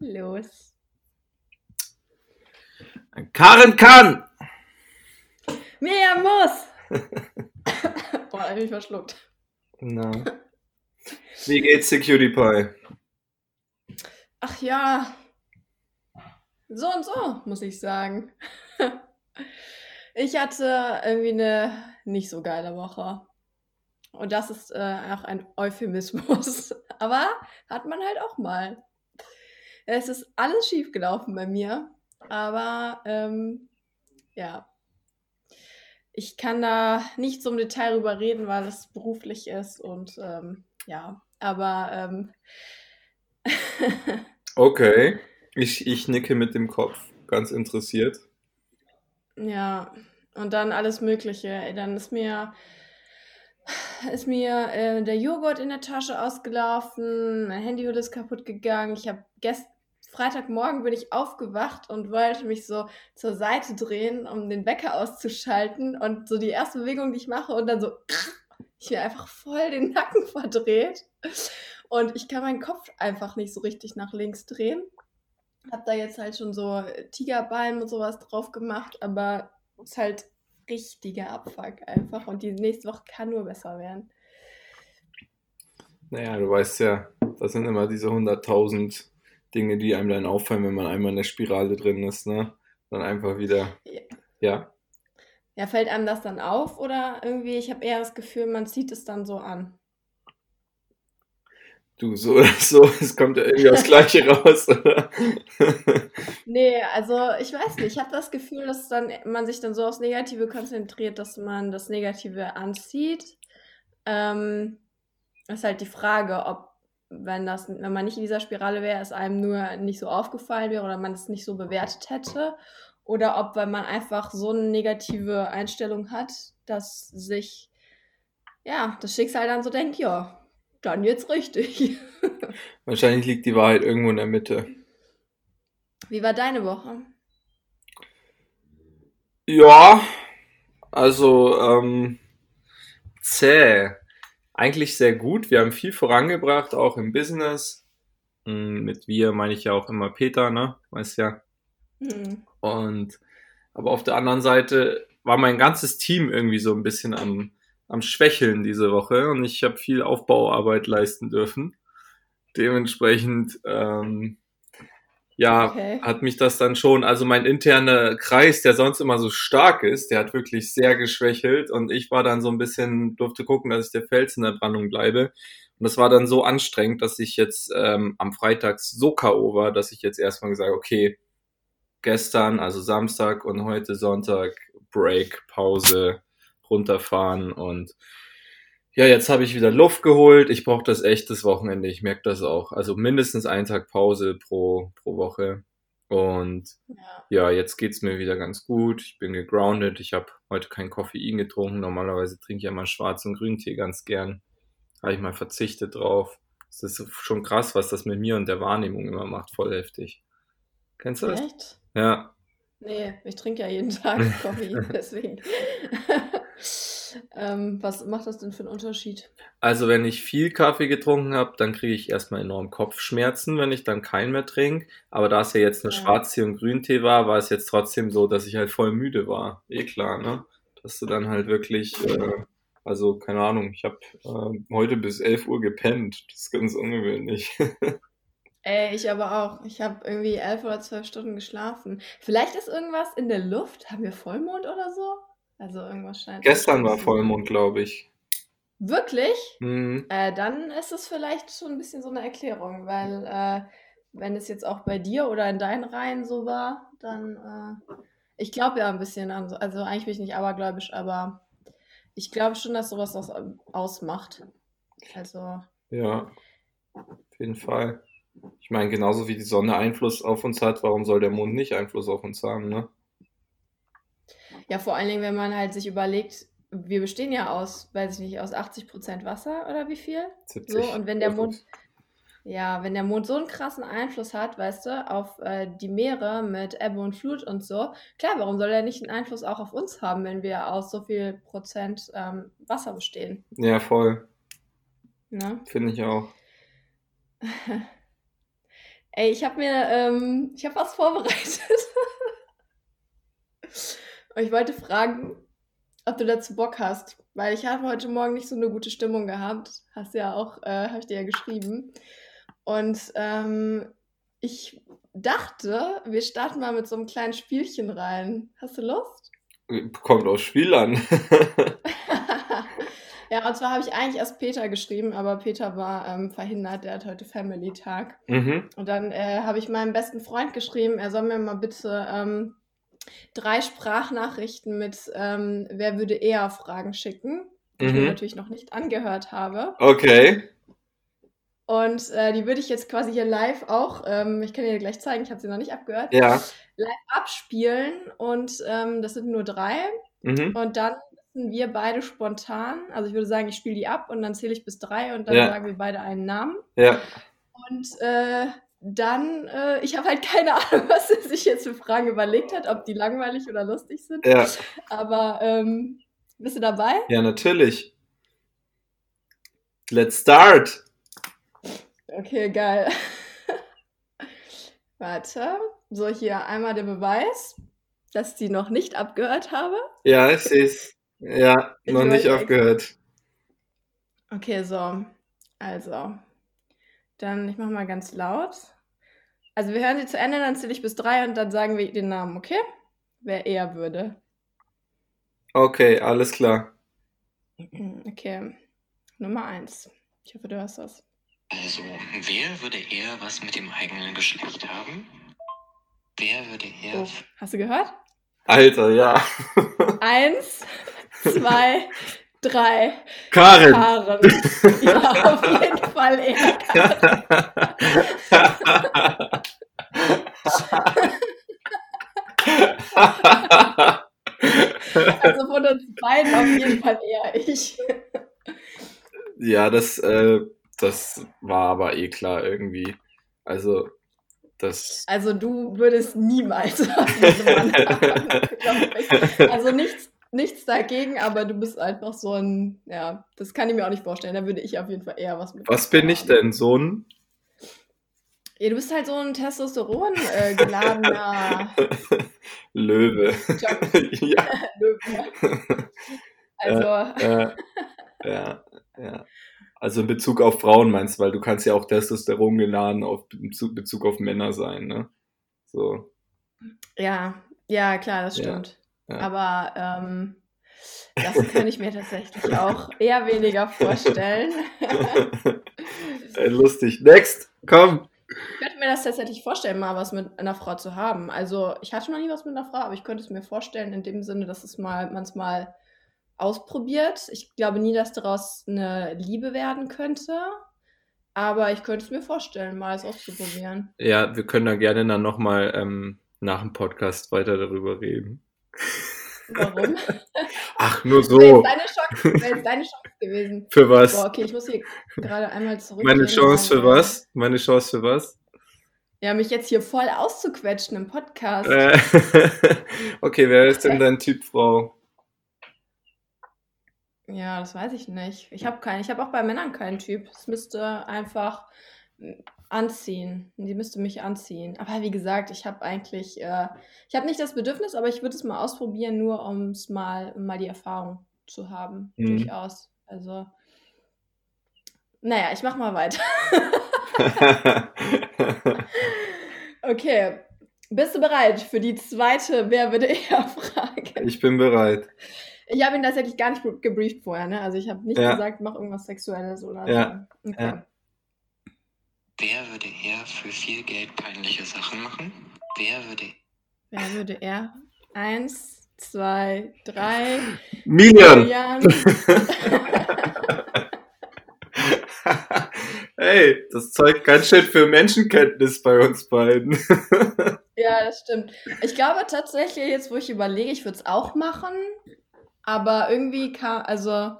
Los. Karen kann! Miriam muss! Boah, da hab ich mich verschluckt. Na. Wie geht's Cutie Pie? Ach ja. So und so, muss ich sagen. Ich hatte irgendwie eine nicht so geile Woche. Und das ist äh, auch ein Euphemismus. Aber hat man halt auch mal. Es ist alles schief gelaufen bei mir. Aber ähm, ja. Ich kann da nicht so im Detail drüber reden, weil es beruflich ist und ähm, ja, aber ähm, Okay. Ich, ich nicke mit dem Kopf, ganz interessiert. ja, und dann alles Mögliche. Dann ist mir ist mir äh, der Joghurt in der Tasche ausgelaufen, mein Handyhülle ist kaputt gegangen. Ich habe gest Freitagmorgen bin ich aufgewacht und wollte mich so zur Seite drehen, um den Wecker auszuschalten. Und so die erste Bewegung, die ich mache, und dann so, ich mir einfach voll den Nacken verdreht. Und ich kann meinen Kopf einfach nicht so richtig nach links drehen. Hab da jetzt halt schon so Tigerbalm und sowas drauf gemacht, aber ist halt richtiger Abfuck einfach. Und die nächste Woche kann nur besser werden. Naja, du weißt ja, das sind immer diese 100.000 Dinge, die einem dann auffallen, wenn man einmal in der Spirale drin ist, ne? Dann einfach wieder, Ja. ja. Ja, fällt einem das dann auf oder irgendwie, ich habe eher das Gefühl, man zieht es dann so an. Du, so oder so, es kommt ja irgendwie aufs Gleiche raus, oder? Nee, also ich weiß nicht, ich habe das Gefühl, dass dann man sich dann so aufs Negative konzentriert, dass man das Negative anzieht. Ähm, ist halt die Frage, ob, wenn das, wenn man nicht in dieser Spirale wäre, es einem nur nicht so aufgefallen wäre oder man es nicht so bewertet hätte. Oder ob, wenn man einfach so eine negative Einstellung hat, dass sich, ja, das Schicksal dann so denkt, ja, dann jetzt richtig. Wahrscheinlich liegt die Wahrheit irgendwo in der Mitte. Wie war deine Woche? Ja, also, ähm, zäh. Eigentlich sehr gut. Wir haben viel vorangebracht, auch im Business. Mm, Mit wir meine ich ja auch immer Peter, ne? Weißt ja. Hm. Und aber auf der anderen Seite war mein ganzes Team irgendwie so ein bisschen am, am Schwächeln diese Woche und ich habe viel Aufbauarbeit leisten dürfen. Dementsprechend, ähm, ja, Okay. hat mich das dann schon, also mein interner Kreis, der sonst immer so stark ist, der hat wirklich sehr geschwächelt und ich war dann so ein bisschen, durfte gucken, dass ich der Fels in der Brandung bleibe. Und das war dann so anstrengend, dass ich jetzt ähm, am Freitag so K.O. war, dass ich jetzt erstmal gesagt okay, gestern, also Samstag und heute Sonntag, Break, Pause, runterfahren und ja, jetzt habe ich wieder Luft geholt. Ich brauche das echt das Wochenende. Ich merke das auch. Also mindestens einen Tag Pause pro, pro Woche. Und Ja. ja, jetzt geht's mir wieder ganz gut. Ich bin gegroundet. Ich habe heute kein Koffein getrunken. Normalerweise trinke ich ja mal Schwarz- und Grüntee ganz gern. Habe ich mal verzichtet drauf. Das ist schon krass, was das mit mir und der Wahrnehmung immer macht. Voll heftig. Kennst du das? Echt? Ja. Nee, ich trinke ja jeden Tag Koffein, deswegen. Ähm, was macht das denn für einen Unterschied? Also wenn ich viel Kaffee getrunken habe, dann kriege ich erstmal enorm Kopfschmerzen, wenn ich dann keinen mehr trinke. Aber da es ja jetzt nur Ja. Schwarztee und Grüntee war, war es jetzt trotzdem so, dass ich halt voll müde war. Eh klar, ne? Dass du dann halt wirklich, äh, also keine Ahnung, ich habe äh, heute bis 11 Uhr gepennt. Das ist ganz ungewöhnlich. Ey, ich aber auch. Ich habe irgendwie elf oder zwölf Stunden geschlafen. Vielleicht ist irgendwas in der Luft. Haben wir Vollmond oder so? Also irgendwas scheint. Gestern war Vollmond, glaube ich. Wirklich? Hm. Äh, dann ist es vielleicht schon ein bisschen so eine Erklärung, weil äh, wenn es jetzt auch bei dir oder in deinen Reihen so war, dann äh, ich glaube ja ein bisschen an, so- also eigentlich bin ich nicht abergläubisch, aber ich glaube schon, dass sowas was ausmacht. Also Ja, auf jeden Fall. Ich meine, genauso wie die Sonne Einfluss auf uns hat, warum soll der Mond nicht Einfluss auf uns haben, ne? Ja, vor allen Dingen, wenn man halt sich überlegt, wir bestehen ja aus, weiß ich nicht, aus 80% Wasser oder wie viel? 70. So, und wenn der Mond, ja, wenn der Mond so einen krassen Einfluss hat, weißt du, auf äh, die Meere mit Ebbe und Flut und so, klar, warum soll er nicht einen Einfluss auch auf uns haben, wenn wir aus so viel Prozent ähm, Wasser bestehen? Ja, voll. Ne? Finde ich auch. Ey, ich habe mir, ähm, ich habe was vorbereitet. Und ich wollte fragen, ob du dazu Bock hast, weil ich habe heute Morgen nicht so eine gute Stimmung gehabt. Hast ja auch, äh, habe ich dir ja geschrieben. Und ähm, ich dachte, wir starten mal mit so einem kleinen Spielchen rein. Hast du Lust? Kommt aufs Spiel an. ja, und zwar habe ich eigentlich erst Peter geschrieben, aber Peter war ähm, verhindert, der hat heute Family-Tag. mhm. Und dann äh, habe ich meinem besten Freund geschrieben, er soll mir mal bitte ähm, drei Sprachnachrichten mit ähm, Wer würde eher Fragen schicken, die ich mir Mhm. natürlich noch nicht angehört habe. Okay. Und äh, die würde ich jetzt quasi hier live auch, ähm, ich kann dir gleich zeigen, ich habe sie noch nicht abgehört, Ja. abspielen. Und ähm, das sind nur drei. Mhm. Und dann müssen wir beide spontan, also ich würde sagen, ich spiele die ab und dann zähle ich bis drei und dann Ja. sagen wir beide einen Namen. Ja. Und äh, dann, äh, ich habe halt keine Ahnung, was er sich jetzt für Fragen überlegt hat, ob die langweilig oder lustig sind. Ja. Aber ähm, bist du dabei? Ja, natürlich. Let's start. Okay, geil. Warte. So, hier einmal der Beweis, dass ich die noch nicht abgehört habe. Ja, ich sehe es. Ja, Ich noch nicht aufgehört. Okay, so. Also. Dann, ich mache mal ganz laut. Also, wir hören sie zu Ende, dann zähle ich bis drei und dann sagen wir den Namen, okay? Wer eher würde. Okay, alles klar. Okay. Nummer eins. Ich hoffe, du hast das. Also, wer würde eher was mit dem eigenen Geschlecht haben? Wer würde eher. Oh, hast du gehört? Alter, ja. Eins, zwei, drei. Karin. Karen. Ja, auf jeden Fall eher Karen. Also von uns beiden auf jeden Fall eher ich. ja, das, äh, das war aber eh klar irgendwie. Also, das. Also du würdest niemals. Also nichts, nichts dagegen, aber du bist einfach so ein, ja, das kann ich mir auch nicht vorstellen. Da würde ich auf jeden Fall eher was mit. Was bin ich denn? So ein. Ja, du bist halt so ein Testosteron äh, geladener Löwe. Ja. Löwe. Also, Ja, ja, ja. Also in Bezug auf Frauen meinst du, weil du kannst ja auch Testosteron geladen auf Bezug, Bezug auf Männer sein, ne? So. ja, ja, klar, das stimmt. ja. Aber ähm, das kann ich mir tatsächlich auch eher weniger vorstellen. Ey, lustig. Next, komm. Ich könnte mir das tatsächlich vorstellen, mal was mit einer Frau zu haben. Also, ich hatte noch nie was mit einer Frau, aber ich könnte es mir vorstellen, in dem Sinne, dass es mal, man es mal ausprobiert. Ich glaube nie, dass daraus eine Liebe werden könnte. Aber ich könnte es mir vorstellen, mal es auszuprobieren. Ja, wir können da gerne dann nochmal ähm, nach dem Podcast weiter darüber reden. Warum? Ach, nur so. deine wäre jetzt deine Chance gewesen. Für was? Boah, okay, ich muss hier gerade einmal zurück. Meine Chance für was? Meine Chance für was? Ja, mich jetzt hier voll auszuquetschen im Podcast. Äh, okay, wer ist denn dein Typ Frau? Ja, das weiß ich nicht. Ich habe keinen. Ich habe auch bei Männern keinen Typ. Es müsste einfach anziehen. Die müsste mich anziehen. Aber wie gesagt, ich habe eigentlich, äh, ich habe nicht das Bedürfnis, aber ich würde es mal ausprobieren, nur um es mal, um mal die Erfahrung zu haben. Mhm. Durchaus. Also, naja, ich mache mal weiter. Okay. Bist du bereit für die zweite Wer würde eher Frage? ich bin bereit. Ich habe ihn tatsächlich gar nicht gebrieft vorher, ne? Also ich habe nicht Ja. gesagt, mach irgendwas Sexuelles oder Ja. so. Okay. Ja. Wer würde eher für viel Geld peinliche Sachen machen? Wer würde. Wer würde er? Eins, zwei, drei. Milian! Julian. hey, das zeugt ganz schön für Menschenkenntnis bei uns beiden. Ja, das stimmt. Ich glaube tatsächlich, jetzt wo ich überlege, ich würde es auch machen. Aber irgendwie kam, also,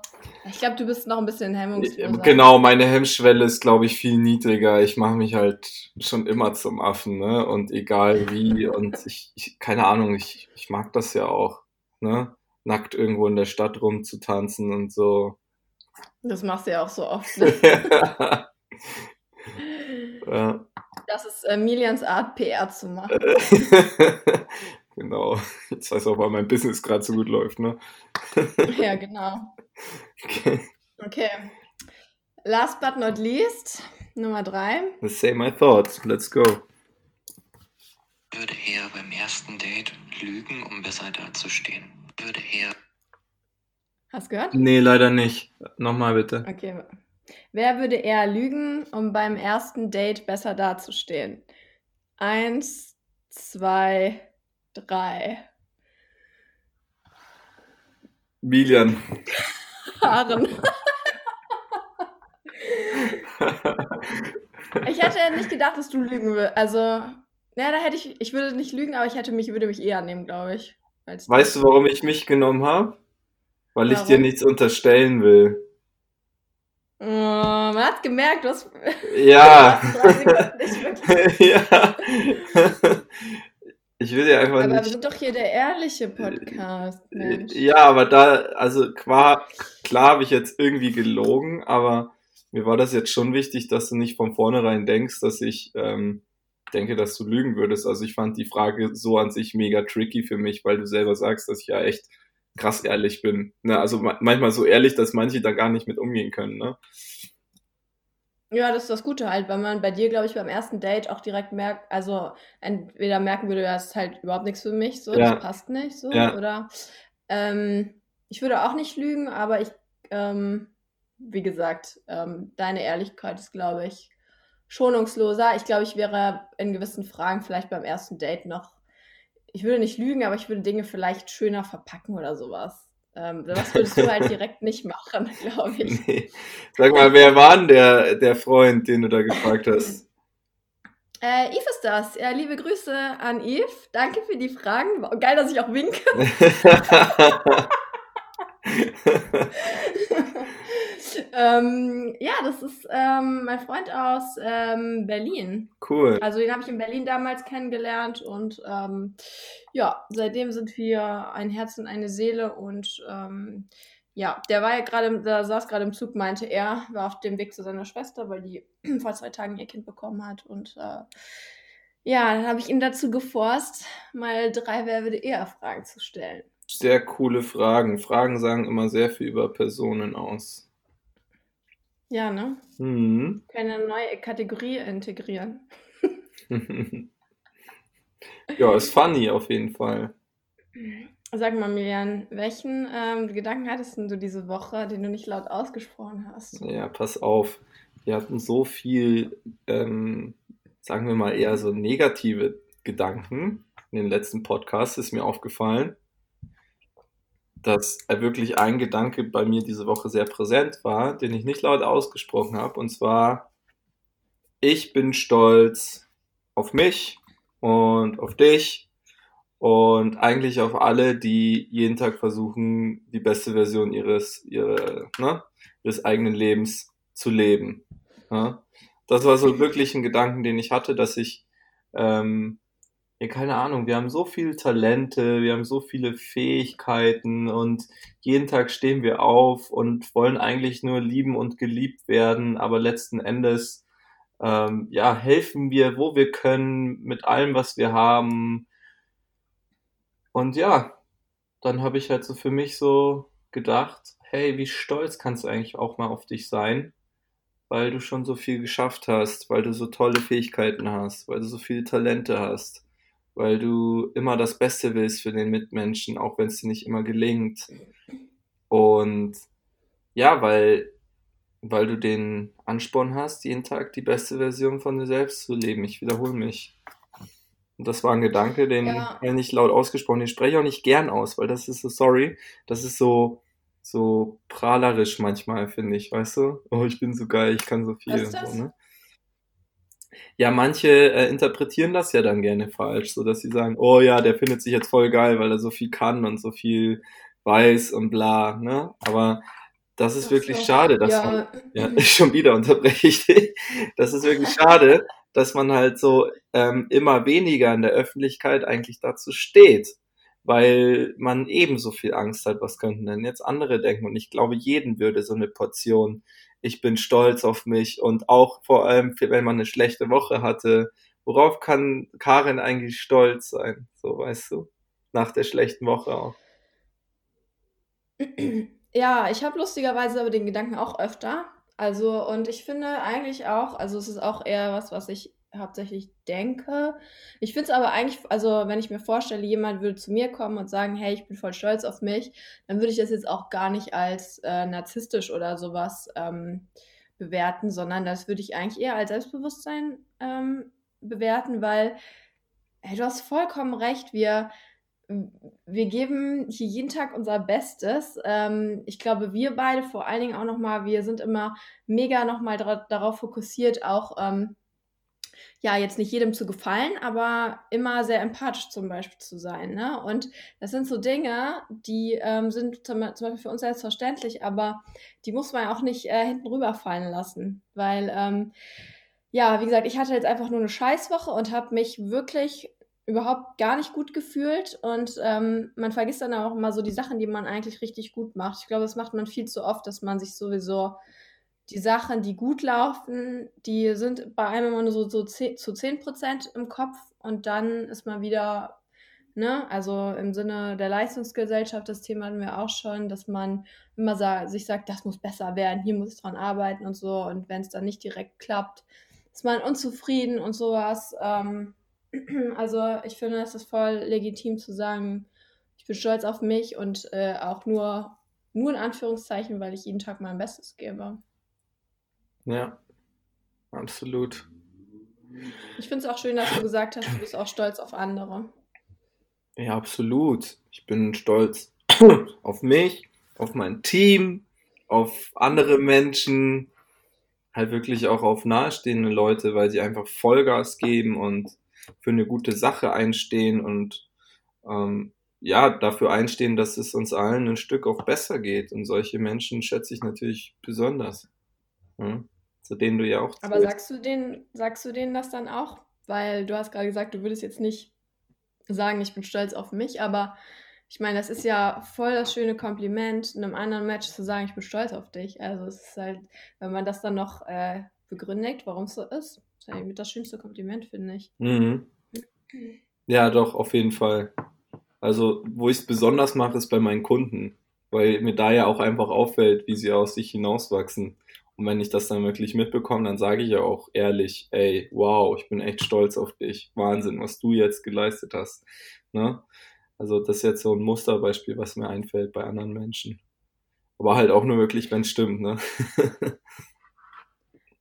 ich glaube, du bist noch ein bisschen hemmungsloser. genau, meine Hemmschwelle ist, glaube ich, viel niedriger. Ich mache mich halt schon immer zum Affen, ne? Und egal wie. Und ich, ich keine Ahnung, ich, ich mag das ja auch, ne? Nackt irgendwo in der Stadt rumzutanzen und so. Das machst du ja auch so oft. Ne? ja. Das ist äh, Milians Art, PR zu machen. genau. Jetzt weiß auch, weil mein Business gerade so gut läuft, ne? ja, genau. Okay. Okay. Last but not least, Nummer drei. Let's say my thoughts. Let's go. Würde er beim ersten Date lügen, um besser dazustehen? Würde er. Hast du gehört? Nee, leider nicht. Nochmal bitte. Okay. Wer würde eher lügen, um beim ersten Date besser dazustehen? Eins, zwei, drei. Milian. Haaren. ich hätte nicht gedacht, dass du lügen würdest. Also, ja, da hätte ich, ich würde nicht lügen, aber ich hätte mich, würde mich eher nehmen, glaube ich. Weißt du, warum ich mich genommen habe? Weil warum? ich dir nichts unterstellen will. Oh, man hat gemerkt, hast. Ja. ja. Ich will ja einfach aber nicht. Aber wir sind doch hier der ehrliche Podcast. Mensch. Ja, aber da, also klar, klar habe ich jetzt irgendwie gelogen, aber mir war das jetzt schon wichtig, dass du nicht von vornherein denkst, dass ich ähm, denke, dass du lügen würdest. Also ich fand die Frage so an sich mega tricky für mich, weil du selber sagst, dass ich ja echt krass ehrlich bin. Ne? Also manchmal so ehrlich, dass manche da gar nicht mit umgehen können. Ne? Ja, das ist das Gute halt, weil man bei dir, glaube ich, beim ersten Date auch direkt merkt, also entweder merken würde, das ist halt überhaupt nichts für mich, so, ja. das passt nicht, so, ja. oder ähm, ich würde auch nicht lügen, aber ich, ähm, wie gesagt, ähm, deine Ehrlichkeit ist, glaube ich, schonungsloser. Ich glaube, ich wäre in gewissen Fragen vielleicht beim ersten Date noch ich würde nicht lügen, aber ich würde Dinge vielleicht schöner verpacken oder sowas. Ähm, das würdest du halt direkt nicht machen, glaube ich. Nee. Sag mal, wer war denn der, der Freund, den du da gefragt hast? Äh, Yves ist das. Ja, liebe Grüße an Yves. Danke für die Fragen. Geil, dass ich auch winke. ähm, ja, das ist ähm, mein Freund aus ähm, Berlin. Cool. Also den habe ich in Berlin damals kennengelernt und ähm, ja, seitdem sind wir ein Herz und eine Seele und ähm, ja, der war ja gerade, da saß gerade im Zug, meinte er, war auf dem Weg zu seiner Schwester, weil die vor zwei Tagen ihr Kind bekommen hat und äh, ja, dann habe ich ihn dazu geforst, mal drei Wer würde eher Fragen zu stellen. Sehr coole Fragen. Fragen sagen immer sehr viel über Personen aus. Ja, ne? Mhm. Keine neue Kategorie integrieren. ja, ist funny auf jeden Fall. Sag mal, Milian, welchen ähm, Gedanken hattest du diese Woche, den du nicht laut ausgesprochen hast? Ja, pass auf. Wir hatten so viel, ähm, sagen wir mal, eher so negative Gedanken in den letzten Podcasts, ist mir aufgefallen dass wirklich ein Gedanke bei mir diese Woche sehr präsent war, den ich nicht laut ausgesprochen habe. Und zwar, ich bin stolz auf mich und auf dich und eigentlich auf alle, die jeden Tag versuchen, die beste Version ihres, ihre, ne, ihres eigenen Lebens zu leben. Ja? Das war so wirklich ein Gedanken, den ich hatte, dass ich ähm, ja, keine Ahnung, wir haben so viele Talente, wir haben so viele Fähigkeiten und jeden Tag stehen wir auf und wollen eigentlich nur lieben und geliebt werden, aber letzten Endes ähm, ja, helfen wir, wo wir können, mit allem, was wir haben. Und ja, dann habe ich halt so für mich so gedacht, hey, wie stolz kannst du eigentlich auch mal auf dich sein, weil du schon so viel geschafft hast, weil du so tolle Fähigkeiten hast, weil du so viele Talente hast weil du immer das Beste willst für den Mitmenschen, auch wenn es dir nicht immer gelingt. Und ja, weil, weil du den Ansporn hast, jeden Tag die beste Version von dir selbst zu leben. Ich wiederhole mich. Und das war ein Gedanke, den ja. ich nicht laut ausgesprochen, den spreche ich auch nicht gern aus, weil das ist so, sorry, das ist so, so prahlerisch manchmal, finde ich, weißt du? Oh, ich bin so geil, ich kann so viel. So, ne? Ja, manche äh, interpretieren das ja dann gerne falsch, so dass sie sagen, oh ja, der findet sich jetzt voll geil, weil er so viel kann und so viel weiß und bla, ne? Aber das ist Ach wirklich so. schade, dass ja. man, ja, schon wieder unterbreche ich dich. Das ist wirklich schade, dass man halt so ähm, immer weniger in der Öffentlichkeit eigentlich dazu steht, weil man ebenso viel Angst hat, was könnten denn jetzt andere denken. Und ich glaube, jeden würde so eine Portion ich bin stolz auf mich und auch vor allem, wenn man eine schlechte Woche hatte, worauf kann Karin eigentlich stolz sein? So, weißt du, nach der schlechten Woche auch. Ja, ich habe lustigerweise aber den Gedanken auch öfter. Also, und ich finde eigentlich auch, also es ist auch eher was, was ich hauptsächlich denke. Ich finde es aber eigentlich, also wenn ich mir vorstelle, jemand würde zu mir kommen und sagen, hey, ich bin voll stolz auf mich, dann würde ich das jetzt auch gar nicht als äh, narzisstisch oder sowas ähm, bewerten, sondern das würde ich eigentlich eher als Selbstbewusstsein ähm, bewerten, weil hey, du hast vollkommen recht, wir wir geben hier jeden Tag unser Bestes. Ähm, ich glaube, wir beide vor allen Dingen auch nochmal, wir sind immer mega nochmal darauf fokussiert, auch ähm, ja, jetzt nicht jedem zu gefallen, aber immer sehr empathisch zum Beispiel zu sein. Ne? Und das sind so Dinge, die ähm, sind zum, Beispiel für uns selbstverständlich, aber die muss man auch nicht äh, hinten rüberfallen lassen. Weil, ähm, ja, wie gesagt, ich hatte jetzt einfach nur eine Scheißwoche und habe mich wirklich überhaupt gar nicht gut gefühlt und ähm, man vergisst dann auch immer so die Sachen, die man eigentlich richtig gut macht. Ich glaube, das macht man viel zu oft, dass man sich sowieso die Sachen, die gut laufen, die sind bei einem immer nur so, so 10, zu 10 Prozent im Kopf und dann ist man wieder, ne, also im Sinne der Leistungsgesellschaft, das Thema hatten wir auch schon, dass man immer sa sich sagt, das muss besser werden, hier muss ich dran arbeiten und so und wenn es dann nicht direkt klappt, ist man unzufrieden und sowas. Ähm, also ich finde, es ist voll legitim zu sagen, ich bin stolz auf mich und äh, auch nur, nur in Anführungszeichen, weil ich jeden Tag mein Bestes gebe. Ja, absolut. Ich finde es auch schön, dass du gesagt hast, du bist auch stolz auf andere. Ja, absolut. Ich bin stolz auf mich, auf mein Team, auf andere Menschen, halt wirklich auch auf nahestehende Leute, weil sie einfach Vollgas geben und für eine gute Sache einstehen und ähm, ja, dafür einstehen, dass es uns allen ein Stück auch besser geht. Und solche Menschen schätze ich natürlich besonders. Ja? Zu denen du ja auch. Aber sagst du denen, sagst du denen das dann auch? Weil du hast gerade gesagt, du würdest jetzt nicht sagen, ich bin stolz auf mich, aber ich meine, das ist ja voll das schöne Kompliment, in einem anderen Match zu sagen, ich bin stolz auf dich. Also es ist halt, wenn man das dann noch äh, begründet, warum es so ist, ist eigentlich das schönste Kompliment, finde ich. Mhm. Ja, doch, auf jeden Fall. Also, wo ich es besonders mache, ist bei meinen Kunden, weil mir da ja auch einfach auffällt, wie sie aus sich hinauswachsen. Und wenn ich das dann wirklich mitbekomme, dann sage ich ja auch ehrlich, ey, wow, ich bin echt stolz auf dich. Wahnsinn, was du jetzt geleistet hast. Ne? Also das ist jetzt so ein Musterbeispiel, was mir einfällt bei anderen Menschen. Aber halt auch nur wirklich, wenn es stimmt, ne?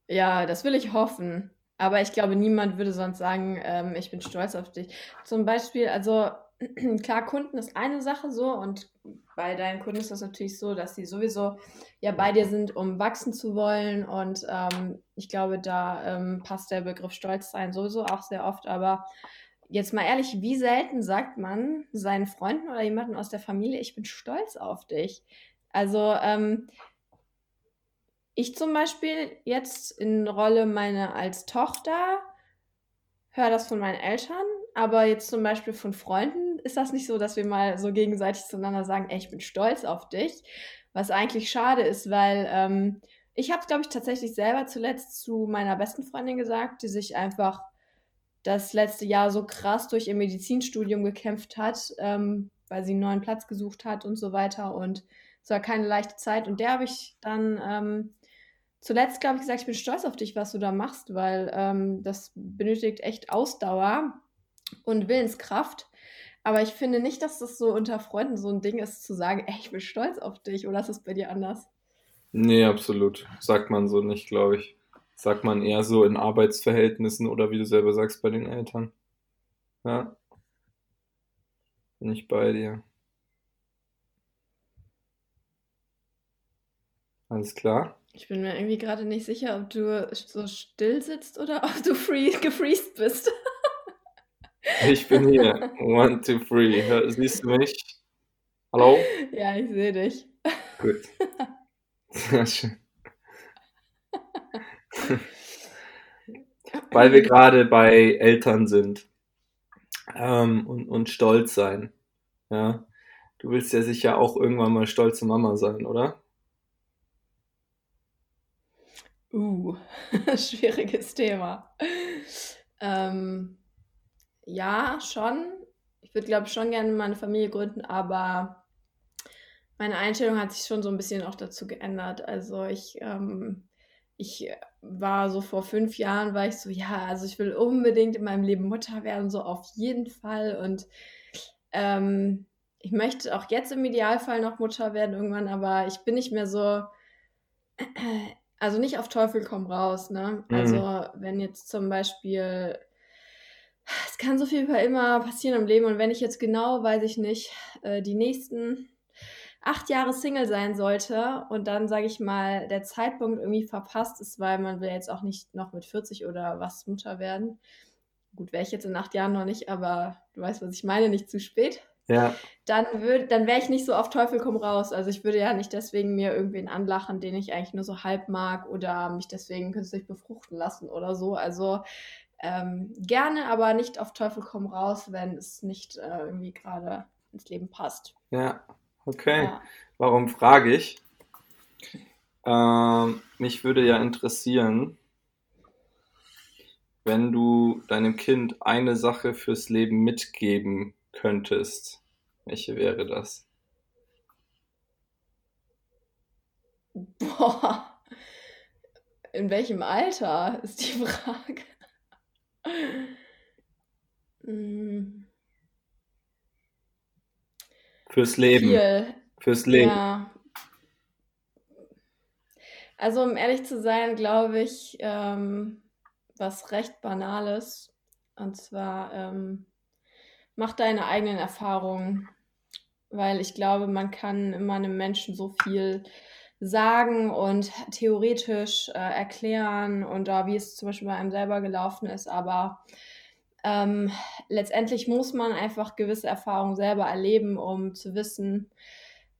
ja, das will ich hoffen. Aber ich glaube, niemand würde sonst sagen, ähm, ich bin stolz auf dich. Zum Beispiel, also klar, Kunden ist eine Sache so und bei deinen Kunden ist das natürlich so, dass sie sowieso ja bei dir sind, um wachsen zu wollen und ähm, ich glaube, da ähm, passt der Begriff Stolz sein sowieso auch sehr oft, aber jetzt mal ehrlich, wie selten sagt man seinen Freunden oder jemanden aus der Familie, ich bin stolz auf dich? Also ähm, ich zum Beispiel jetzt in Rolle meiner als Tochter höre das von meinen Eltern, aber jetzt zum Beispiel von Freunden ist das nicht so, dass wir mal so gegenseitig zueinander sagen, ey, ich bin stolz auf dich, was eigentlich schade ist, weil ähm, ich habe es, glaube ich, tatsächlich selber zuletzt zu meiner besten Freundin gesagt, die sich einfach das letzte Jahr so krass durch ihr Medizinstudium gekämpft hat, ähm, weil sie einen neuen Platz gesucht hat und so weiter. Und es war keine leichte Zeit. Und der habe ich dann ähm, zuletzt, glaube ich, gesagt, ich bin stolz auf dich, was du da machst, weil ähm, das benötigt echt Ausdauer und Willenskraft. Aber ich finde nicht, dass das so unter Freunden so ein Ding ist, zu sagen, ey, ich bin stolz auf dich. Oder ist es bei dir anders? Nee, absolut. Sagt man so nicht, glaube ich. Sagt man eher so in Arbeitsverhältnissen oder wie du selber sagst, bei den Eltern. Ja. Bin ich bei dir. Alles klar? Ich bin mir irgendwie gerade nicht sicher, ob du so still sitzt oder ob du free, gefreezed bist. Ich bin hier. One, two, three. Siehst du mich? Hallo? Ja, ich sehe dich. Gut. Sehr schön. Weil wir gerade bei Eltern sind ähm, und, und stolz sein. Ja. Du willst ja sicher auch irgendwann mal stolze Mama sein, oder? Uh, schwieriges Thema. Ähm, ja, schon. Ich würde, glaube ich, schon gerne meine Familie gründen, aber meine Einstellung hat sich schon so ein bisschen auch dazu geändert. Also ich, ähm, ich war so vor fünf Jahren, war ich so, ja, also ich will unbedingt in meinem Leben Mutter werden, so auf jeden Fall. Und ähm, ich möchte auch jetzt im Idealfall noch Mutter werden irgendwann, aber ich bin nicht mehr so, also nicht auf Teufel komm raus, ne? Mhm. Also wenn jetzt zum Beispiel, es kann so viel über immer passieren im Leben und wenn ich jetzt genau, weiß ich nicht, äh, die nächsten acht Jahre Single sein sollte und dann, sage ich mal, der Zeitpunkt irgendwie verpasst ist, weil man will jetzt auch nicht noch mit 40 oder was Mutter werden. Gut, wäre ich jetzt in acht Jahren noch nicht, aber du weißt, was ich meine, nicht zu spät. Ja, Dann, würd, dann wäre ich nicht so auf Teufel komm raus. Also ich würde ja nicht deswegen mir irgendwen anlachen, den ich eigentlich nur so halb mag oder mich deswegen künstlich befruchten lassen oder so. Also ähm, gerne, aber nicht auf Teufel komm raus, wenn es nicht äh, irgendwie gerade ins Leben passt. ja, okay. Ja. Warum frage ich? Ähm, mich würde ja interessieren, wenn du deinem Kind eine Sache fürs Leben mitgeben könntest. Welche wäre das? Boah, in welchem Alter ist die Frage? Hm, Fürs Leben. Viel, Fürs Leben. ja. Also um ehrlich zu sein, glaube ich, ähm, was recht Banales. Und zwar ähm, mach deine eigenen Erfahrungen, weil ich glaube, man kann immer einem Menschen so viel sagen und theoretisch äh, erklären und da, wie es zum Beispiel bei einem selber gelaufen ist, aber ähm, letztendlich muss man einfach gewisse Erfahrungen selber erleben, um zu wissen,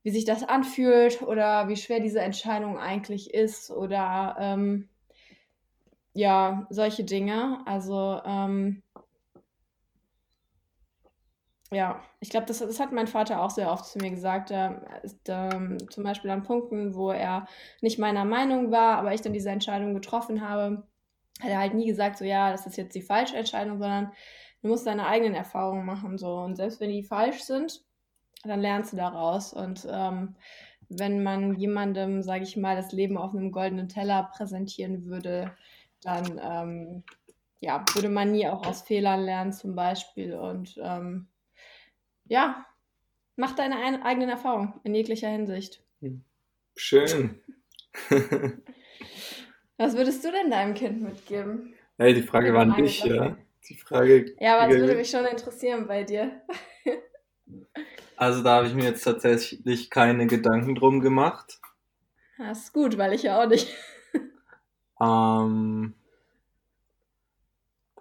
wie sich das anfühlt oder wie schwer diese Entscheidung eigentlich ist oder ähm, ja, solche Dinge. Also ähm, ja, ich glaube, das, das hat mein Vater auch sehr oft zu mir gesagt. Er ist ähm, zum Beispiel an Punkten, wo er nicht meiner Meinung war, aber ich dann diese Entscheidung getroffen habe, hat er halt nie gesagt, so ja, das ist jetzt die falsche Entscheidung, sondern du musst deine eigenen Erfahrungen machen. So. Und selbst wenn die falsch sind, dann lernst du daraus. Und ähm, wenn man jemandem, sage ich mal, das Leben auf einem goldenen Teller präsentieren würde, dann ähm, ja, würde man nie auch aus Fehlern lernen zum Beispiel. Und ähm, ja, mach deine ein eigenen Erfahrungen in jeglicher Hinsicht. Schön. Was würdest du denn deinem Kind mitgeben? Hey, die Frage war an dich, ja. Die Frage. Ja, aber es würde mich schon interessieren bei dir. Also da habe ich mir jetzt tatsächlich keine Gedanken drum gemacht. Das ist gut, weil ich ja auch nicht. Ähm,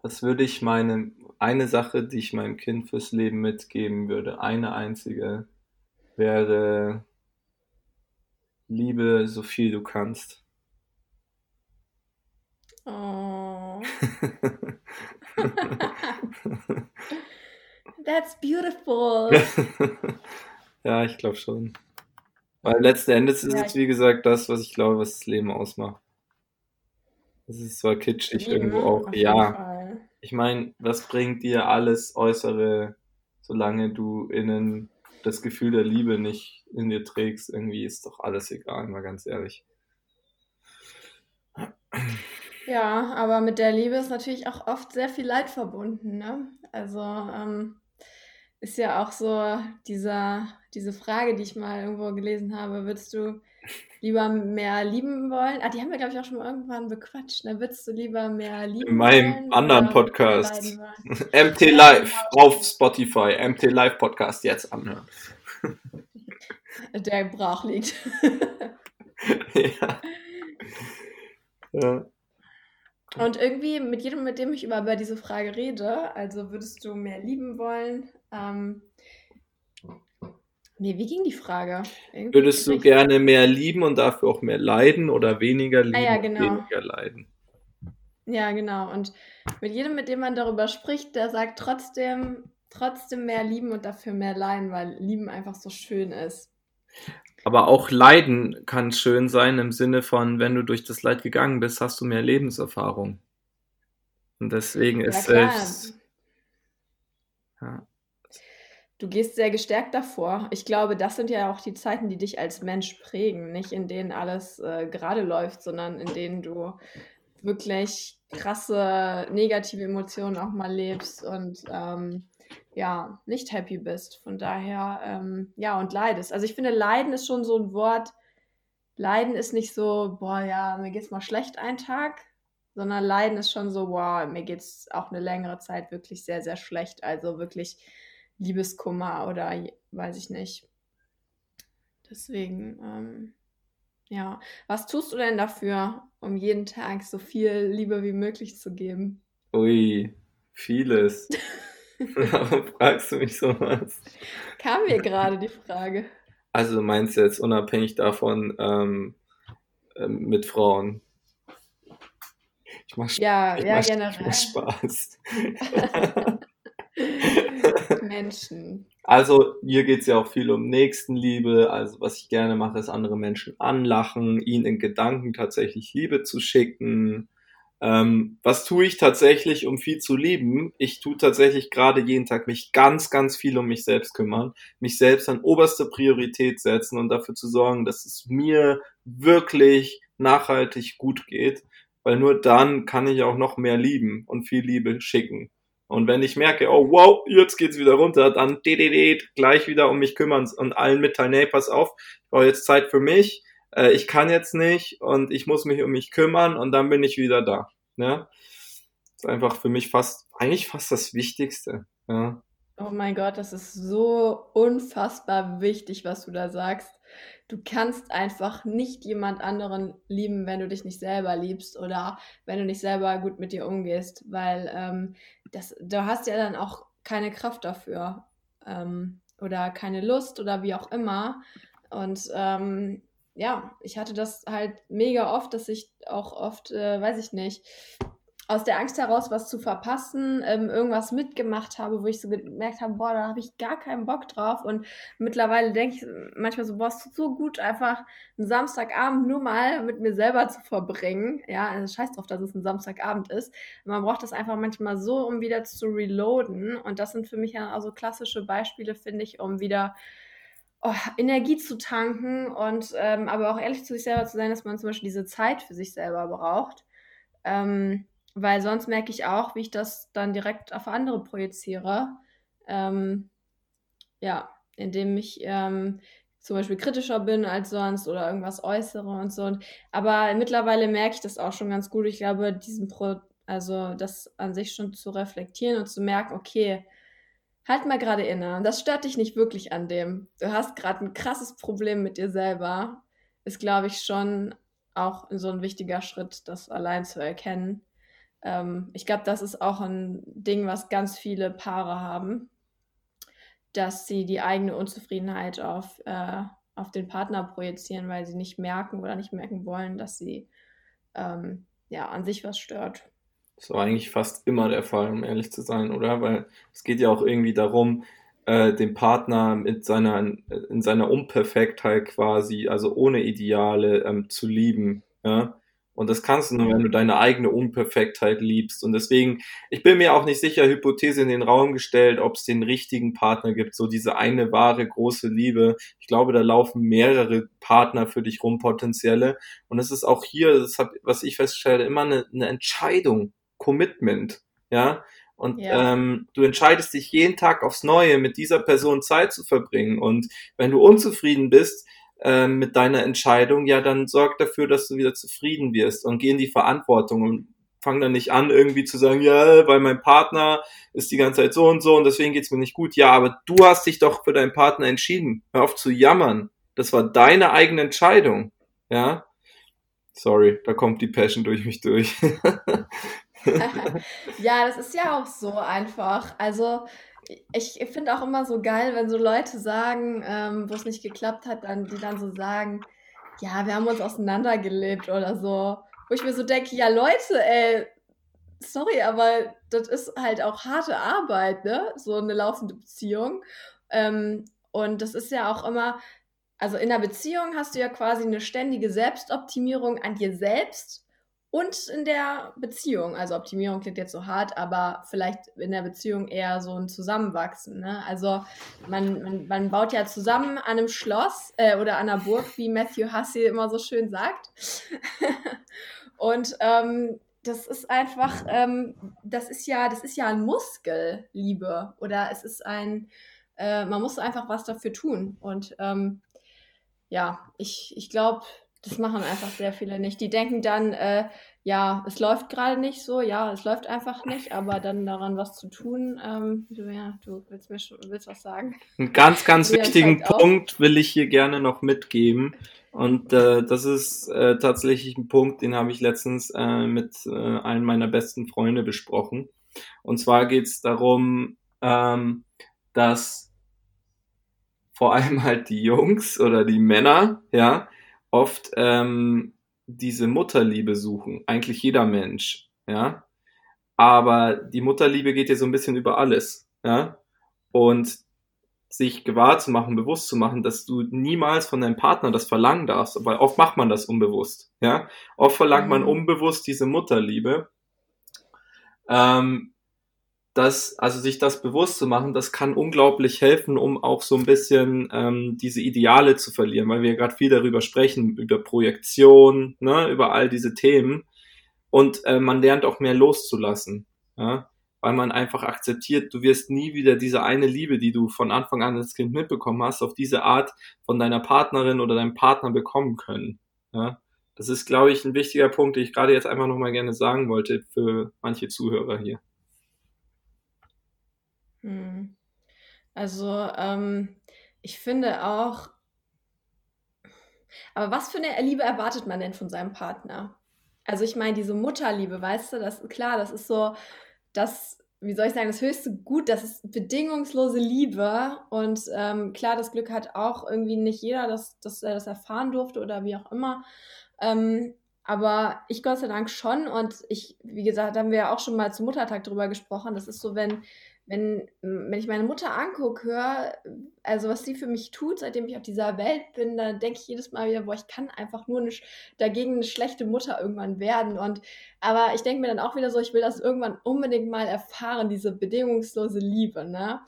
was würde ich meine, eine Sache, die ich meinem Kind fürs Leben mitgeben würde, eine einzige, wäre, liebe so viel du kannst. Oh, that's beautiful. Ja, ich glaube schon. Weil letzten Endes ist Ja, es, wie gesagt, das, was ich glaube, was das Leben ausmacht. Das ist zwar kitschig irgendwo auch. Ja. Ich meine, was bringt dir alles Äußere, solange du innen das Gefühl der Liebe nicht in dir trägst? Irgendwie ist doch alles egal, mal ganz ehrlich. Ja, aber mit der Liebe ist natürlich auch oft sehr viel Leid verbunden, ne? Also ähm, ist ja auch so dieser, diese Frage, die ich mal irgendwo gelesen habe, würdest du lieber mehr lieben wollen? Ah, die haben wir, glaube ich, auch schon mal irgendwann bequatscht. Ne? Würdest du lieber mehr lieben In meinem wollen anderen Podcast. MT Live auf Spotify, MT Live Podcast jetzt anhören. Der brach liegt. ja. ja. Und irgendwie mit jedem, mit dem ich über, über diese Frage rede, also würdest du mehr lieben wollen? Ähm, nee, wie ging die Frage? Irgendwie Würdest du gerne mehr lieben und dafür auch mehr leiden oder weniger lieben Ah ja, und genau. weniger leiden? Ja, genau. Und mit jedem, mit dem man darüber spricht, der sagt trotzdem, trotzdem mehr lieben und dafür mehr leiden, weil lieben einfach so schön ist. Aber auch Leiden kann schön sein im Sinne von, wenn du durch das Leid gegangen bist, hast du mehr Lebenserfahrung. Und deswegen Ja, ist klar. selbst, ja, Du gehst sehr gestärkt davor. Ich glaube, das sind ja auch die Zeiten, die dich als Mensch prägen, nicht in denen alles äh, gerade läuft, sondern in denen du wirklich krasse negative Emotionen auch mal lebst und ähm, ja, nicht happy bist. Von daher, ähm, ja, und leidest. Also ich finde, Leiden ist schon so ein Wort. Leiden ist nicht so, boah, ja, mir geht's mal schlecht einen Tag, sondern Leiden ist schon so, boah, mir geht's auch eine längere Zeit wirklich sehr, sehr schlecht. Also wirklich Liebeskummer oder weiß ich nicht. Deswegen, ähm, ja. Was tust du denn dafür, um jeden Tag so viel Liebe wie möglich zu geben? ui, vieles. Warum fragst du mich sowas? Kam mir gerade die Frage. Also du meinst jetzt unabhängig davon ähm, ähm, mit Frauen. Ich mach, Ja, ich ja, mach, ich generell. mach Spaß. Menschen. Also hier geht's ja auch viel um Nächstenliebe. Also was ich gerne mache, ist andere Menschen anlachen, ihnen in Gedanken tatsächlich Liebe zu schicken. Ähm, was tue ich tatsächlich, um viel zu lieben? Ich tue tatsächlich gerade jeden Tag mich ganz, ganz viel um mich selbst kümmern, mich selbst an oberste Priorität setzen und dafür zu sorgen, dass es mir wirklich nachhaltig gut geht, weil nur dann kann ich auch noch mehr lieben und viel Liebe schicken. Und wenn ich merke, oh wow, jetzt geht's wieder runter, dann gleich wieder um mich kümmern und allen mitteilen, hey, pass auf, ich brauche jetzt Zeit für mich, äh, ich kann jetzt nicht und ich muss mich um mich kümmern und dann bin ich wieder da. Ne? Das ist einfach für mich fast, eigentlich fast das Wichtigste. Ja. Oh mein Gott, das ist so unfassbar wichtig, was du da sagst. Du kannst einfach nicht jemand anderen lieben, wenn du dich nicht selber liebst oder wenn du nicht selber gut mit dir umgehst, weil ähm, das, du hast ja dann auch keine Kraft dafür ähm, oder keine Lust oder wie auch immer. Und ähm, ja, ich hatte das halt mega oft, dass ich auch oft, äh, weiß ich nicht, aus der Angst heraus, was zu verpassen, ähm, irgendwas mitgemacht habe, wo ich so gemerkt habe, boah, da habe ich gar keinen Bock drauf. Und mittlerweile denke ich manchmal so, boah, es tut so gut, einfach einen Samstagabend nur mal mit mir selber zu verbringen. Ja, also scheiß drauf, dass es ein Samstagabend ist. Man braucht das einfach manchmal so, um wieder zu reloaden. Und das sind für mich ja also klassische Beispiele, finde ich, um wieder oh, Energie zu tanken und ähm, aber auch ehrlich zu sich selber zu sein, dass man zum Beispiel diese Zeit für sich selber braucht. Ähm, weil sonst merke ich auch, wie ich das dann direkt auf andere projiziere. Ähm, ja, indem ich ähm, zum Beispiel kritischer bin als sonst oder irgendwas äußere und so. Aber mittlerweile merke ich das auch schon ganz gut. Ich glaube, diesen Pro, also das an sich schon zu reflektieren und zu merken, okay, halt mal gerade inne. Das stört dich nicht wirklich an dem. Du hast gerade ein krasses Problem mit dir selber. Ist, glaube ich, schon auch so ein wichtiger Schritt, das allein zu erkennen. Ähm, ich glaube, das ist auch ein Ding, was ganz viele Paare haben, dass sie die eigene Unzufriedenheit auf, äh, auf den Partner projizieren, weil sie nicht merken oder nicht merken wollen, dass sie ähm, ja an sich was stört. Das war eigentlich fast immer der Fall, um ehrlich zu sein, oder? Weil es geht ja auch irgendwie darum, äh, den Partner mit seiner, in seiner Unperfektheit quasi, also ohne Ideale, ähm, zu lieben. Ja? Und das kannst du nur, wenn du deine eigene Unperfektheit liebst. Und deswegen, ich bin mir auch nicht sicher, Hypothese in den Raum gestellt, ob es den richtigen Partner gibt, so diese eine wahre große Liebe. Ich glaube, da laufen mehrere Partner für dich rum, potenzielle. Und es ist auch hier, das hab, was ich feststelle, immer eine, eine Entscheidung, Commitment. Ja, und Ja. ähm, du entscheidest dich jeden Tag aufs Neue, mit dieser Person Zeit zu verbringen. Und wenn du unzufrieden bist ähm, mit deiner Entscheidung, ja, dann sorg dafür, dass du wieder zufrieden wirst und geh in die Verantwortung und fang dann nicht an, irgendwie zu sagen, ja, weil mein Partner ist die ganze Zeit so und so und deswegen geht's mir nicht gut. Ja, aber du hast dich doch für deinen Partner entschieden. Hör auf zu jammern. Das war deine eigene Entscheidung. Ja. Sorry, da kommt die Passion durch mich durch. Ja, das ist ja auch so einfach. Also ich finde auch immer so geil, wenn so Leute sagen, ähm, wo es nicht geklappt hat, dann, die dann so sagen, ja, wir haben uns auseinandergelebt oder so. Wo ich mir so denke, ja Leute, ey, sorry, aber das ist halt auch harte Arbeit, ne? So eine laufende Beziehung. Ähm, und das ist ja auch immer, also in der Beziehung hast du ja quasi eine ständige Selbstoptimierung an dir selbst und in der Beziehung. Also Optimierung klingt jetzt so hart, aber vielleicht in der Beziehung eher so ein Zusammenwachsen. Ne? Also man, man, man baut ja zusammen an einem Schloss äh, oder an einer Burg, wie Matthew Hussey immer so schön sagt. und ähm, das ist einfach, ähm, das ist ja, das ist ja ein Muskel, Liebe. Oder es ist ein, äh, man muss einfach was dafür tun. Und ähm, ja, ich, ich glaube, das machen einfach sehr viele nicht. Die denken dann, äh, ja, es läuft gerade nicht so, ja, es läuft einfach nicht, aber dann daran was zu tun, ähm, du, ja, du willst mir schon, willst was sagen. Einen ganz, ganz wichtigen Punkt will ich hier gerne noch mitgeben. Und äh, das ist äh, tatsächlich ein Punkt, den habe ich letztens äh, mit äh, einem meiner besten Freunde besprochen. Und zwar geht es darum, ähm, dass vor allem halt die Jungs oder die Männer, ja, oft ähm, diese Mutterliebe suchen. Eigentlich jeder Mensch, ja. Aber die Mutterliebe geht ja so ein bisschen über alles, ja. Und sich gewahr zu machen, bewusst zu machen, dass du niemals von deinem Partner das verlangen darfst, weil oft macht man das unbewusst, ja. Oft verlangt man mhm. unbewusst diese Mutterliebe. Ähm, das, also sich das bewusst zu machen, das kann unglaublich helfen, um auch so ein bisschen ähm, diese Ideale zu verlieren, weil wir gerade viel darüber sprechen, über Projektion, ne, über all diese Themen. Und äh, man lernt auch mehr loszulassen, ja, weil man einfach akzeptiert, du wirst nie wieder diese eine Liebe, die du von Anfang an als Kind mitbekommen hast, auf diese Art von deiner Partnerin oder deinem Partner bekommen können. Ja. Das ist, glaube ich, ein wichtiger Punkt, den ich gerade jetzt einfach nochmal gerne sagen wollte für manche Zuhörer hier. Hm. Also, ähm, ich finde auch, aber was für eine Liebe erwartet man denn von seinem Partner? Also ich meine, diese Mutterliebe, weißt du, das ist klar, das ist so das, wie soll ich sagen, das höchste Gut, das ist bedingungslose Liebe. Und ähm, klar, das Glück hat auch irgendwie nicht jeder, dass, dass er das erfahren durfte oder wie auch immer. Ähm, aber ich Gott sei Dank schon. Und ich, wie gesagt, haben wir ja auch schon mal zum Muttertag drüber gesprochen. Das ist so, wenn wenn, wenn ich meine Mutter angucke, höre, also was sie für mich tut, seitdem ich auf dieser Welt bin, da denke ich jedes Mal wieder, boah, ich kann einfach nur eine, dagegen eine schlechte Mutter irgendwann werden. Und aber ich denke mir dann auch wieder so, ich will das irgendwann unbedingt mal erfahren, diese bedingungslose Liebe, ne?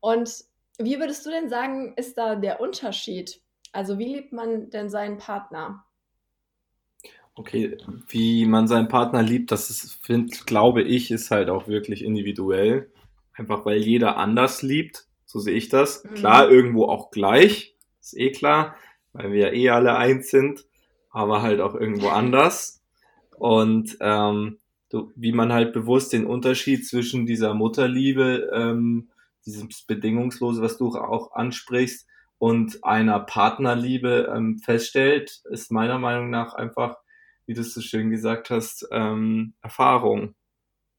Und wie würdest du denn sagen, ist da der Unterschied? Also wie liebt man denn seinen Partner? Okay, wie man seinen Partner liebt, das ist, find, glaube ich, ist halt auch wirklich individuell. Einfach weil jeder anders liebt. So sehe ich das. Mhm. Klar, irgendwo auch gleich. Ist eh klar, weil wir ja eh alle eins sind. Aber halt auch irgendwo anders. Und ähm, so, wie man halt bewusst den Unterschied zwischen dieser Mutterliebe, ähm, dieses Bedingungslose, was du auch ansprichst, und einer Partnerliebe ähm, feststellt, ist meiner Meinung nach einfach, wie du es so schön gesagt hast, ähm, Erfahrung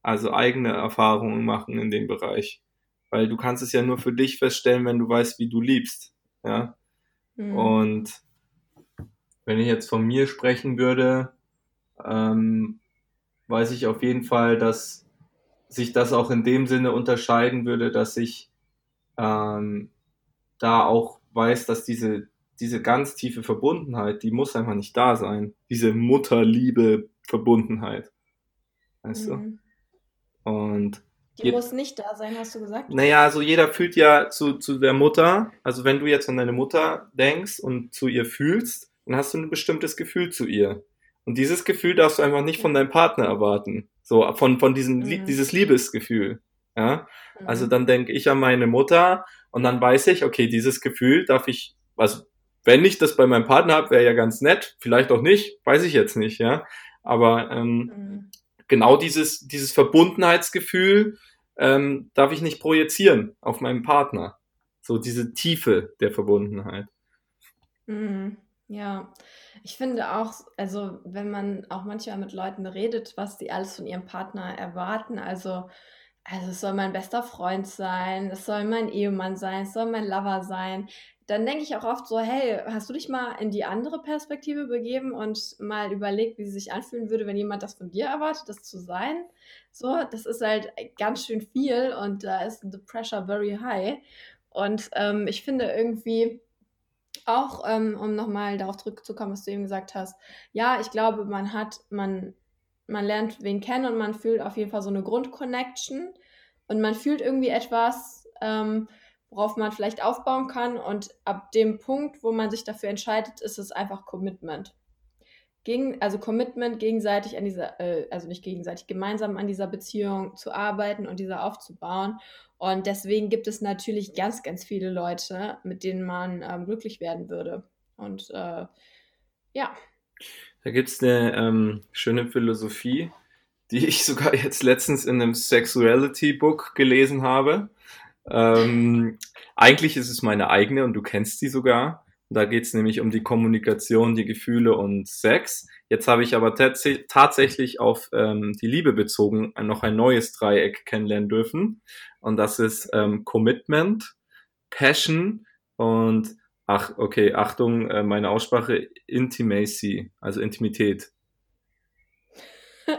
also eigene Erfahrungen machen in dem Bereich. Weil du kannst es ja nur für dich feststellen, wenn du weißt, wie du liebst. Ja. Mhm. Und wenn ich jetzt von mir sprechen würde, ähm, weiß ich auf jeden Fall, dass sich das auch in dem Sinne unterscheiden würde, dass ich ähm, da auch weiß, dass diese, diese ganz tiefe Verbundenheit, die muss einfach nicht da sein. Diese Mutterliebe Verbundenheit. Weißt mhm. Und die muss nicht da sein, hast du gesagt? Naja, also jeder fühlt ja zu, zu der Mutter. Also wenn du jetzt an deine Mutter denkst und zu ihr fühlst, dann hast du ein bestimmtes Gefühl zu ihr. Und dieses Gefühl darfst du einfach nicht von deinem Partner erwarten. So, von, von diesem, mhm. dieses Liebesgefühl. Ja. Mhm. Also dann denke ich an meine Mutter und dann weiß ich, okay, dieses Gefühl darf ich, also wenn ich das bei meinem Partner habe, wäre ja ganz nett, vielleicht auch nicht, weiß ich jetzt nicht, ja. Aber ähm, mhm genau dieses, dieses Verbundenheitsgefühl ähm, darf ich nicht projizieren auf meinen Partner. So diese Tiefe der Verbundenheit. Mhm. Ja, ich finde auch, also wenn man auch manchmal mit Leuten redet, was die alles von ihrem Partner erwarten, also also es soll mein bester Freund sein, es soll mein Ehemann sein, es soll mein Lover sein dann denke ich auch oft so, hey, hast du dich mal in die andere Perspektive begeben und mal überlegt, wie es sich anfühlen würde, wenn jemand das von dir erwartet, das zu sein? So, das ist halt ganz schön viel und da ist the pressure very high. Und ähm, ich finde irgendwie, auch, ähm, um nochmal darauf zurückzukommen, was du eben gesagt hast. Ja, ich glaube, man hat, man, man lernt wen kennen und man fühlt auf jeden Fall so eine Grundconnection und man fühlt irgendwie etwas, ähm, worauf man vielleicht aufbauen kann. Und ab dem Punkt, wo man sich dafür entscheidet, ist es einfach Commitment. Gegen, also Commitment gegenseitig an dieser, äh, also nicht gegenseitig, gemeinsam an dieser Beziehung zu arbeiten und diese aufzubauen. Und deswegen gibt es natürlich ganz, ganz viele Leute, mit denen man ähm, glücklich werden würde. Und äh, ja. Da gibt es eine ähm, schöne Philosophie, die ich sogar jetzt letztens in einem Sexuality-Book gelesen habe. Ähm, eigentlich ist es meine eigene und du kennst sie sogar. Da geht es nämlich um die Kommunikation, die Gefühle und Sex. Jetzt habe ich aber tats tatsächlich auf ähm, die Liebe bezogen noch ein neues Dreieck kennenlernen dürfen. Und das ist ähm, Commitment, Passion und, ach, okay, Achtung, äh, meine Aussprache, Intimacy, also Intimität.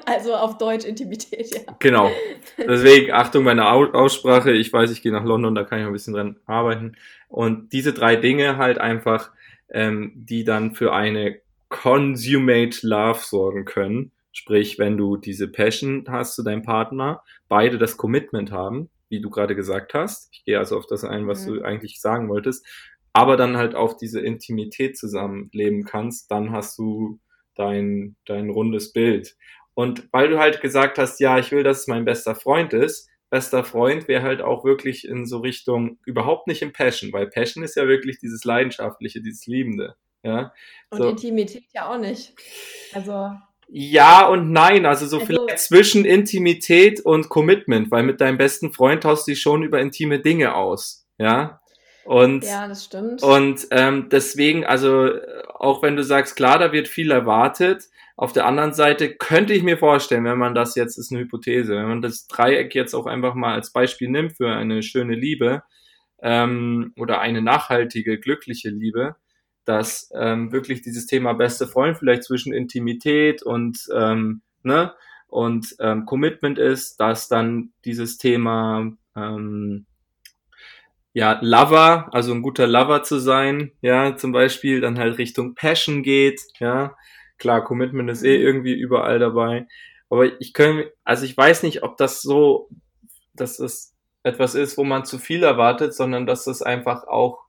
Also auf Deutsch Intimität, ja. Genau. Deswegen, Achtung, meine Aussprache. Ich weiß, ich gehe nach London, da kann ich ein bisschen dran arbeiten. Und diese drei Dinge halt einfach, ähm, die dann für eine consummate Love sorgen können. Sprich, wenn du diese Passion hast zu deinem Partner, beide das Commitment haben, wie du gerade gesagt hast. Ich gehe also auf das ein, was mhm. du eigentlich sagen wolltest. Aber dann halt auch diese Intimität zusammenleben kannst, dann hast du dein, dein rundes Bild. Und weil du halt gesagt hast, ja, ich will, dass es mein bester Freund ist, bester Freund wäre halt auch wirklich in so Richtung, überhaupt nicht im Passion, weil Passion ist ja wirklich dieses Leidenschaftliche, dieses Liebende. Ja? Und so. Intimität ja auch nicht. Also. Ja und nein, also so also, vielleicht zwischen Intimität und Commitment, weil mit deinem besten Freund tauschst du dich schon über intime Dinge aus. Ja. Und, ja, das stimmt. Und ähm, deswegen, also auch wenn du sagst, klar, da wird viel erwartet, auf der anderen Seite könnte ich mir vorstellen, wenn man das jetzt ist eine Hypothese, wenn man das Dreieck jetzt auch einfach mal als Beispiel nimmt für eine schöne Liebe ähm, oder eine nachhaltige, glückliche Liebe, dass ähm, wirklich dieses Thema beste Freund vielleicht zwischen Intimität und ähm, ne und ähm, Commitment ist, dass dann dieses Thema ähm, ja, Lover, also ein guter Lover zu sein, ja, zum Beispiel, dann halt Richtung Passion geht, ja, Klar, Commitment ist eh mhm. irgendwie überall dabei. Aber ich kann, also ich weiß nicht, ob das so, dass es etwas ist, wo man zu viel erwartet, sondern dass das einfach auch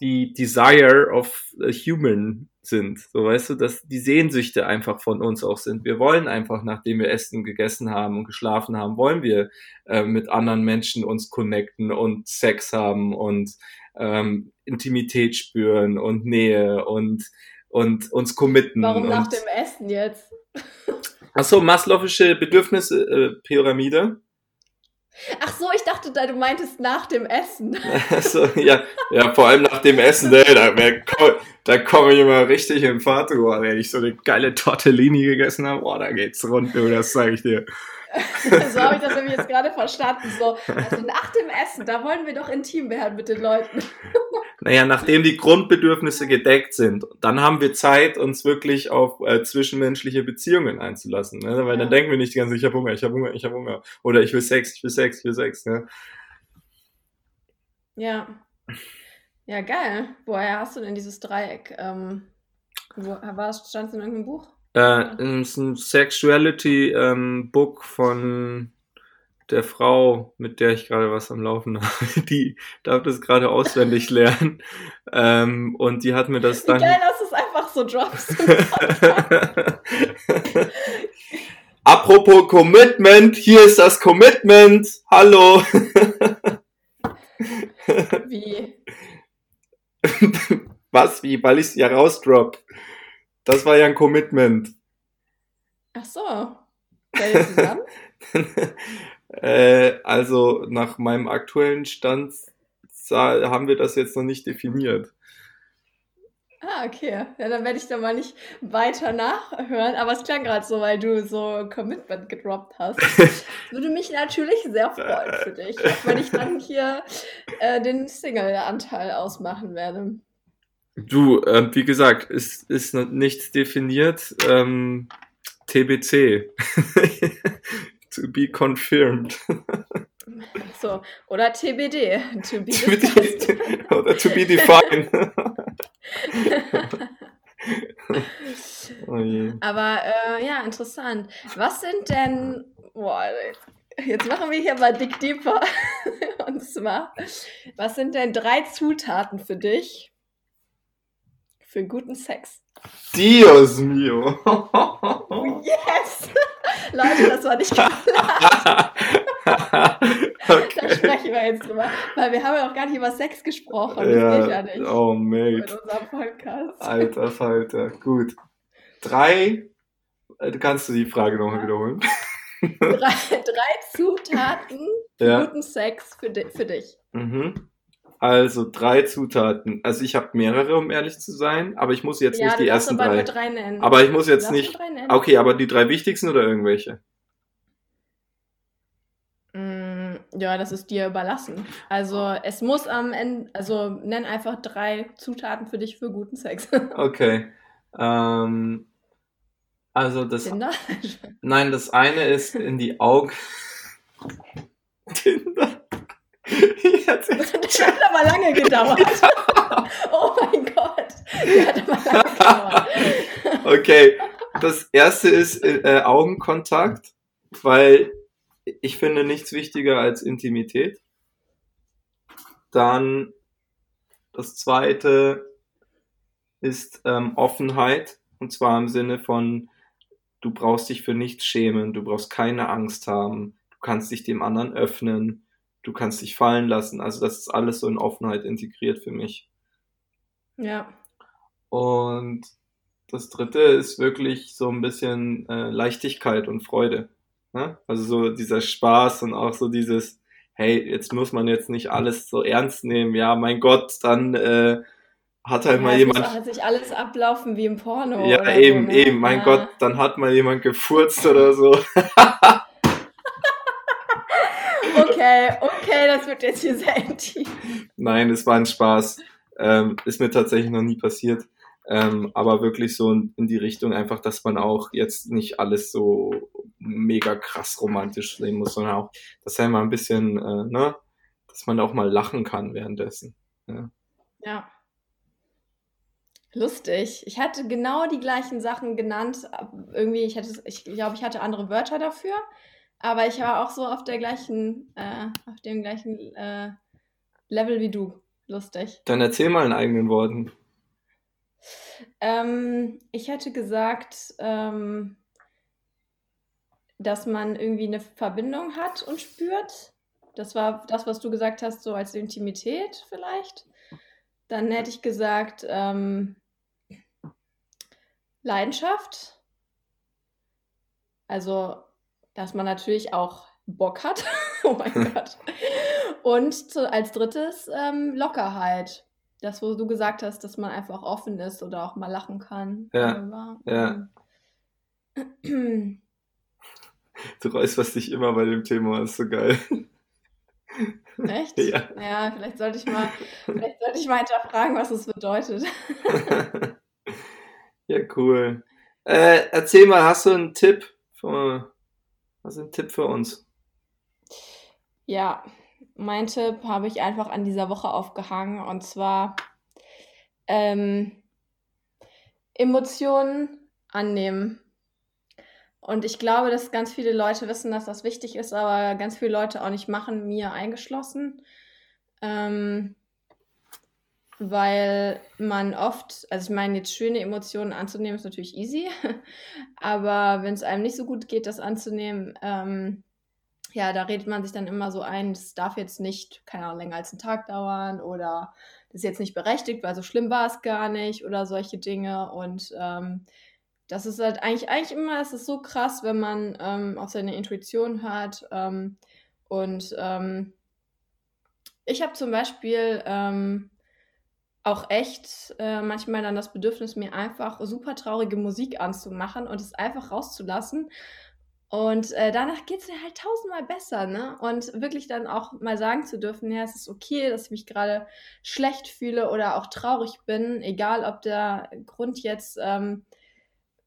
die Desire of a Human sind. So weißt du, dass die Sehnsüchte einfach von uns auch sind. Wir wollen einfach, nachdem wir Essen gegessen haben und geschlafen haben, wollen wir äh, mit anderen Menschen uns connecten und Sex haben und ähm, Intimität spüren und Nähe und und uns committen. Warum nach dem Essen jetzt? Achso, Maslow'sche Bedürfnisse-Pyramide. Äh, Ach so, ich dachte, du meintest nach dem Essen. Achso, ja, ja, vor allem nach dem Essen, ey, da, da komme ich immer richtig in Fahrt, wenn ich so eine geile Tortellini gegessen habe, boah, da geht's rund, das sage ich dir. so habe ich das nämlich jetzt gerade verstanden. So, also nach dem Essen, da wollen wir doch intim werden mit den Leuten. Naja, nachdem die Grundbedürfnisse gedeckt sind, dann haben wir Zeit, uns wirklich auf äh, zwischenmenschliche Beziehungen einzulassen. Ne? Weil ja. dann denken wir nicht die ganze Zeit, ich habe Hunger, ich habe Hunger, ich habe Hunger. Oder ich will Sex, ich will Sex, ich will Sex. Ne? Ja. Ja, geil. Woher hast du denn dieses Dreieck? Ähm, wo, war es, stand es in irgendeinem Buch? Äh, ist ein Sexuality-Book ähm, von der Frau, mit der ich gerade was am Laufen habe, die darf das gerade auswendig lernen. Ähm, und die hat mir das dann. Geil, dass es einfach so droppst. Apropos Commitment, hier ist das Commitment. Hallo. Wie? Was, wie? Weil ich es ja rausdrop. Das war ja ein Commitment. Ach so. Seid ihr zusammen? Äh, also nach meinem aktuellen Stand haben wir das jetzt noch nicht definiert. Ah, okay. Ja, dann werde ich da mal nicht weiter nachhören. Aber es klang gerade so, weil du so Commitment gedroppt hast. Das würde mich natürlich sehr freuen für dich, wenn ich dann hier äh, den Single-Anteil ausmachen werde. Du, äh, wie gesagt, ist, ist nichts definiert. Ähm, TBC. to be confirmed. So, oder TBD. To be oder to be defined. oh. Aber äh, ja, interessant. Was sind denn. Boah, jetzt machen wir hier mal dick deeper. Und zwar, was sind denn drei Zutaten für dich für guten Sex? Dios mio. Oh, yes! Leute, das war nicht klar. okay. Da sprechen wir jetzt drüber. Weil wir haben ja auch gar nicht über Sex gesprochen. Das Ja, geht ja nicht. oh mate. unserem Podcast. Alter Falter. Gut. Drei. äh, Kannst du die Frage nochmal wiederholen? Drei, drei Zutaten für Ja. guten Sex für, di für dich. Mhm. Also drei Zutaten. Also ich habe mehrere, um ehrlich zu sein, aber ich muss jetzt ja, nicht du die ersten aber drei. nur drei nennen. Aber ich muss jetzt nicht. nur drei nennen. Okay, aber die drei wichtigsten oder irgendwelche? Mm, Ja, das ist dir überlassen. Also es muss am Ende, also nenn einfach drei Zutaten für dich für guten Sex. Okay. Ähm, also das. Tinder? Nein, das eine ist in die Augen. Tinder. Jetzt, Das hat aber lange gedauert. Oh mein Gott. Der hat aber lange gedauert. Okay, das erste ist äh, Augenkontakt, weil ich finde nichts wichtiger als Intimität. Dann das zweite ist ähm, Offenheit und zwar im Sinne von du brauchst dich für nichts schämen, du brauchst keine Angst haben, du kannst dich dem anderen öffnen, du kannst dich fallen lassen. Also das ist alles so in Offenheit integriert für mich. Ja. Und das dritte ist wirklich so ein bisschen äh, Leichtigkeit und Freude. Ne? Also so dieser Spaß und auch so dieses, hey, jetzt muss man jetzt nicht alles so ernst nehmen. Ja, mein Gott, dann äh, hat halt ja, mal jemand. jetzt nicht alles ablaufen wie im Porno. Ja, eben, so, ne? eben, mein ja. Gott, dann hat mal jemand gefurzt oder so. Okay, okay, das wird jetzt hier sehr intim. Nein, es war ein Spaß. Ähm, ist mir tatsächlich noch nie passiert. Ähm, aber wirklich so in, die Richtung einfach, dass man auch jetzt nicht alles so mega krass romantisch sehen muss, sondern auch, dass er mal ein bisschen, äh, ne, dass man auch mal lachen kann währenddessen. Ja. Lustig. Ich hatte genau die gleichen Sachen genannt. Irgendwie, ich hatte, ich glaube, ich hatte andere Wörter dafür, aber ich war auch so auf der gleichen, äh, auf dem gleichen äh, Level wie du. Lustig. Dann erzähl mal in eigenen Worten. Ähm, ich hätte gesagt, ähm, dass man irgendwie eine Verbindung hat und spürt. Das war das, was du gesagt hast, so als Intimität vielleicht. Dann hätte ich gesagt, ähm, Leidenschaft. Also, dass man natürlich auch Bock hat. oh mein Gott. Und zu, als drittes ähm, Lockerheit. Das, wo du gesagt hast, dass man einfach offen ist oder auch mal lachen kann. Ja, darüber. ja. Ähm, Du räusperst dich immer bei dem Thema, ist so geil. Echt? Ja. Ja, vielleicht sollte ich mal, vielleicht sollte ich mal hinterfragen, was es bedeutet. ja, cool. Äh, erzähl mal, hast du einen Tipp? Für, was ist ein Tipp für uns? Ja, mein Tipp habe ich einfach an dieser Woche aufgehangen und zwar ähm, Emotionen annehmen. Und ich glaube, dass ganz viele Leute wissen, dass das wichtig ist, aber ganz viele Leute auch nicht machen, mir eingeschlossen. Ähm, weil man oft, also ich meine, jetzt schöne Emotionen anzunehmen ist natürlich easy, aber wenn es einem nicht so gut geht, das anzunehmen, ähm, ja, da redet man sich dann immer so ein, das darf jetzt nicht, keine Ahnung, länger als einen Tag dauern oder das ist jetzt nicht berechtigt, weil so schlimm war es gar nicht oder solche Dinge. Und ähm, das ist halt eigentlich, eigentlich immer, es ist so krass, wenn man ähm, auf seine Intuition hört. Ähm, und ähm, ich habe zum Beispiel ähm, auch echt äh, manchmal dann das Bedürfnis, mir einfach super traurige Musik anzumachen und es einfach rauszulassen. Und äh, danach geht es mir halt tausendmal besser, ne? Und wirklich dann auch mal sagen zu dürfen, ja, es ist okay, dass ich mich gerade schlecht fühle oder auch traurig bin, egal ob der Grund jetzt ähm,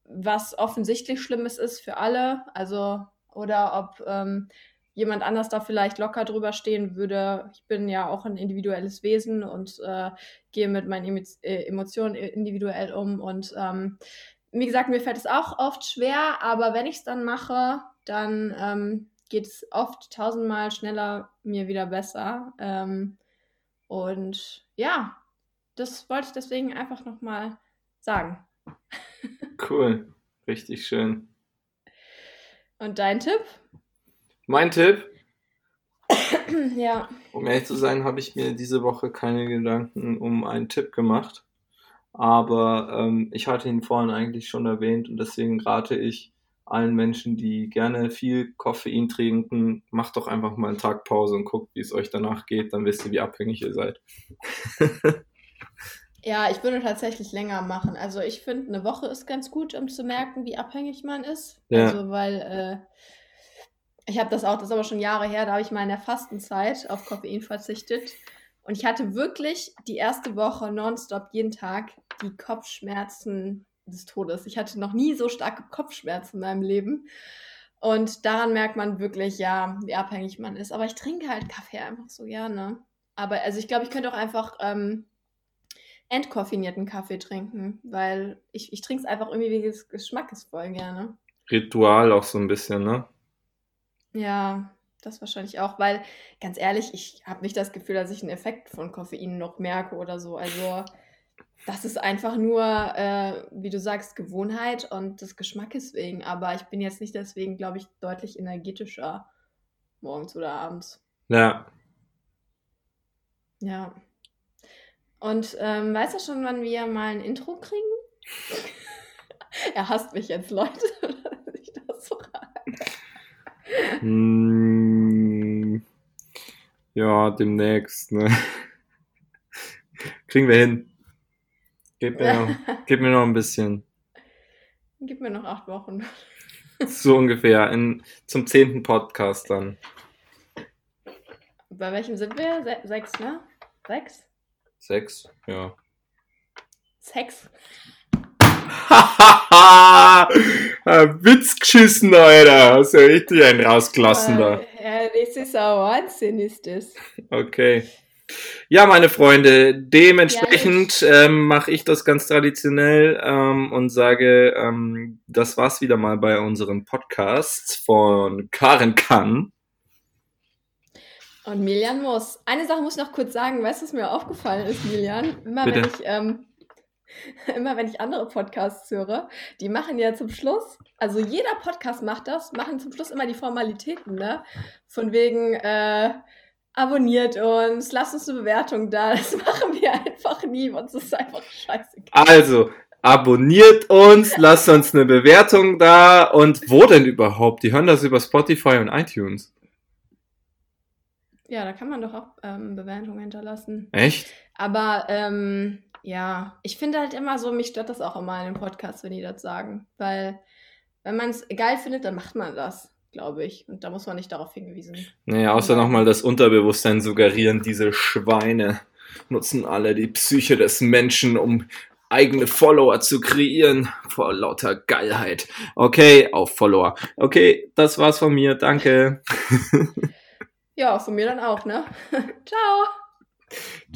was offensichtlich Schlimmes ist für alle, also oder ob ähm, jemand anders da vielleicht locker drüber stehen würde. Ich bin ja auch ein individuelles Wesen und äh, gehe mit meinen äh, Emotionen individuell um. Und ähm, wie gesagt, mir fällt es auch oft schwer, aber wenn ich es dann mache, dann ähm, geht es oft tausendmal schneller mir wieder besser. Ähm, und ja, das wollte ich deswegen einfach nochmal sagen. Cool, richtig schön. Und dein Tipp? Mein Tipp? ja. Um ehrlich zu sein, habe ich mir diese Woche keine Gedanken um einen Tipp gemacht. Aber ähm, ich hatte ihn vorhin eigentlich schon erwähnt und deswegen rate ich allen Menschen, die gerne viel Koffein trinken, macht doch einfach mal einen Tag Pause und guckt, wie es euch danach geht. Dann wisst ihr, wie abhängig ihr seid. ja, ich würde tatsächlich länger machen. Also ich finde, eine Woche ist ganz gut, um zu merken, wie abhängig man ist. Ja. Also weil äh, ich habe das auch, das ist aber schon Jahre her, da habe ich mal in der Fastenzeit auf Koffein verzichtet. Und ich hatte wirklich die erste Woche nonstop jeden Tag die Kopfschmerzen des Todes. Ich hatte noch nie so starke Kopfschmerzen in meinem Leben. Und daran merkt man wirklich, ja, wie abhängig man ist. Aber ich trinke halt Kaffee einfach so gerne. Aber also ich glaube, ich könnte auch einfach ähm, entkoffinierten Kaffee trinken, weil ich, ich trinke es einfach irgendwie wegen des Geschmackes voll gerne. Ritual auch so ein bisschen, ne? Ja, das wahrscheinlich auch, weil ganz ehrlich, ich habe nicht das Gefühl, dass ich einen Effekt von Koffein noch merke oder so. Also das ist einfach nur, äh, wie du sagst, Gewohnheit und des Geschmackes wegen. Aber ich bin jetzt nicht deswegen, glaube ich, deutlich energetischer morgens oder abends. Ja. Ja. Und ähm, weißt du schon, wann wir mal ein Intro kriegen? er hasst mich jetzt, Leute, dass ich das so mm, Ja, demnächst, ne? Kriegen wir hin. Gib mir, noch, gib mir noch ein bisschen. Gib mir noch acht Wochen. So ungefähr. In, zum zehnten Podcast dann. Bei welchem sind wir? Se sechs, ne? Sechs? Sechs, ja. Sechs? Witz geschissen, Alter. Hast ja richtig einen rausgelassen da. Ja, das ist ein Wahnsinn, ist das. Okay. Ja, meine Freunde, dementsprechend ja, ähm, mache ich das ganz traditionell ähm, und sage, ähm, das war's wieder mal bei unserem Podcast von Karen Kann. Und Milian muss. Eine Sache muss ich noch kurz sagen, weißt du, was mir aufgefallen ist, Milian? Immer Bitte? wenn ich ähm, immer wenn ich andere Podcasts höre, die machen ja zum Schluss, also jeder Podcast macht das, machen zum Schluss immer die Formalitäten, ne? Von wegen, äh, abonniert uns, lasst uns eine Bewertung da. Das machen wir einfach nie. Uns ist einfach scheißegal. Also, abonniert uns, lasst uns eine Bewertung da. Und wo denn überhaupt? Die hören das über Spotify und iTunes. Ja, da kann man doch auch ähm, Bewertungen hinterlassen. Echt? Aber ähm, ja, ich finde halt immer so, mich stört das auch immer in den Podcasts, wenn die das sagen. Weil, wenn man es geil findet, dann macht man das glaube ich. Und da muss man nicht darauf hingewiesen. Naja, außer nochmal das Unterbewusstsein suggerieren, diese Schweine nutzen alle die Psyche des Menschen, um eigene Follower zu kreieren. Vor lauter Geilheit. Okay, auf Follower. Okay, das war's von mir. Danke. ja, von mir dann auch, ne? Ciao.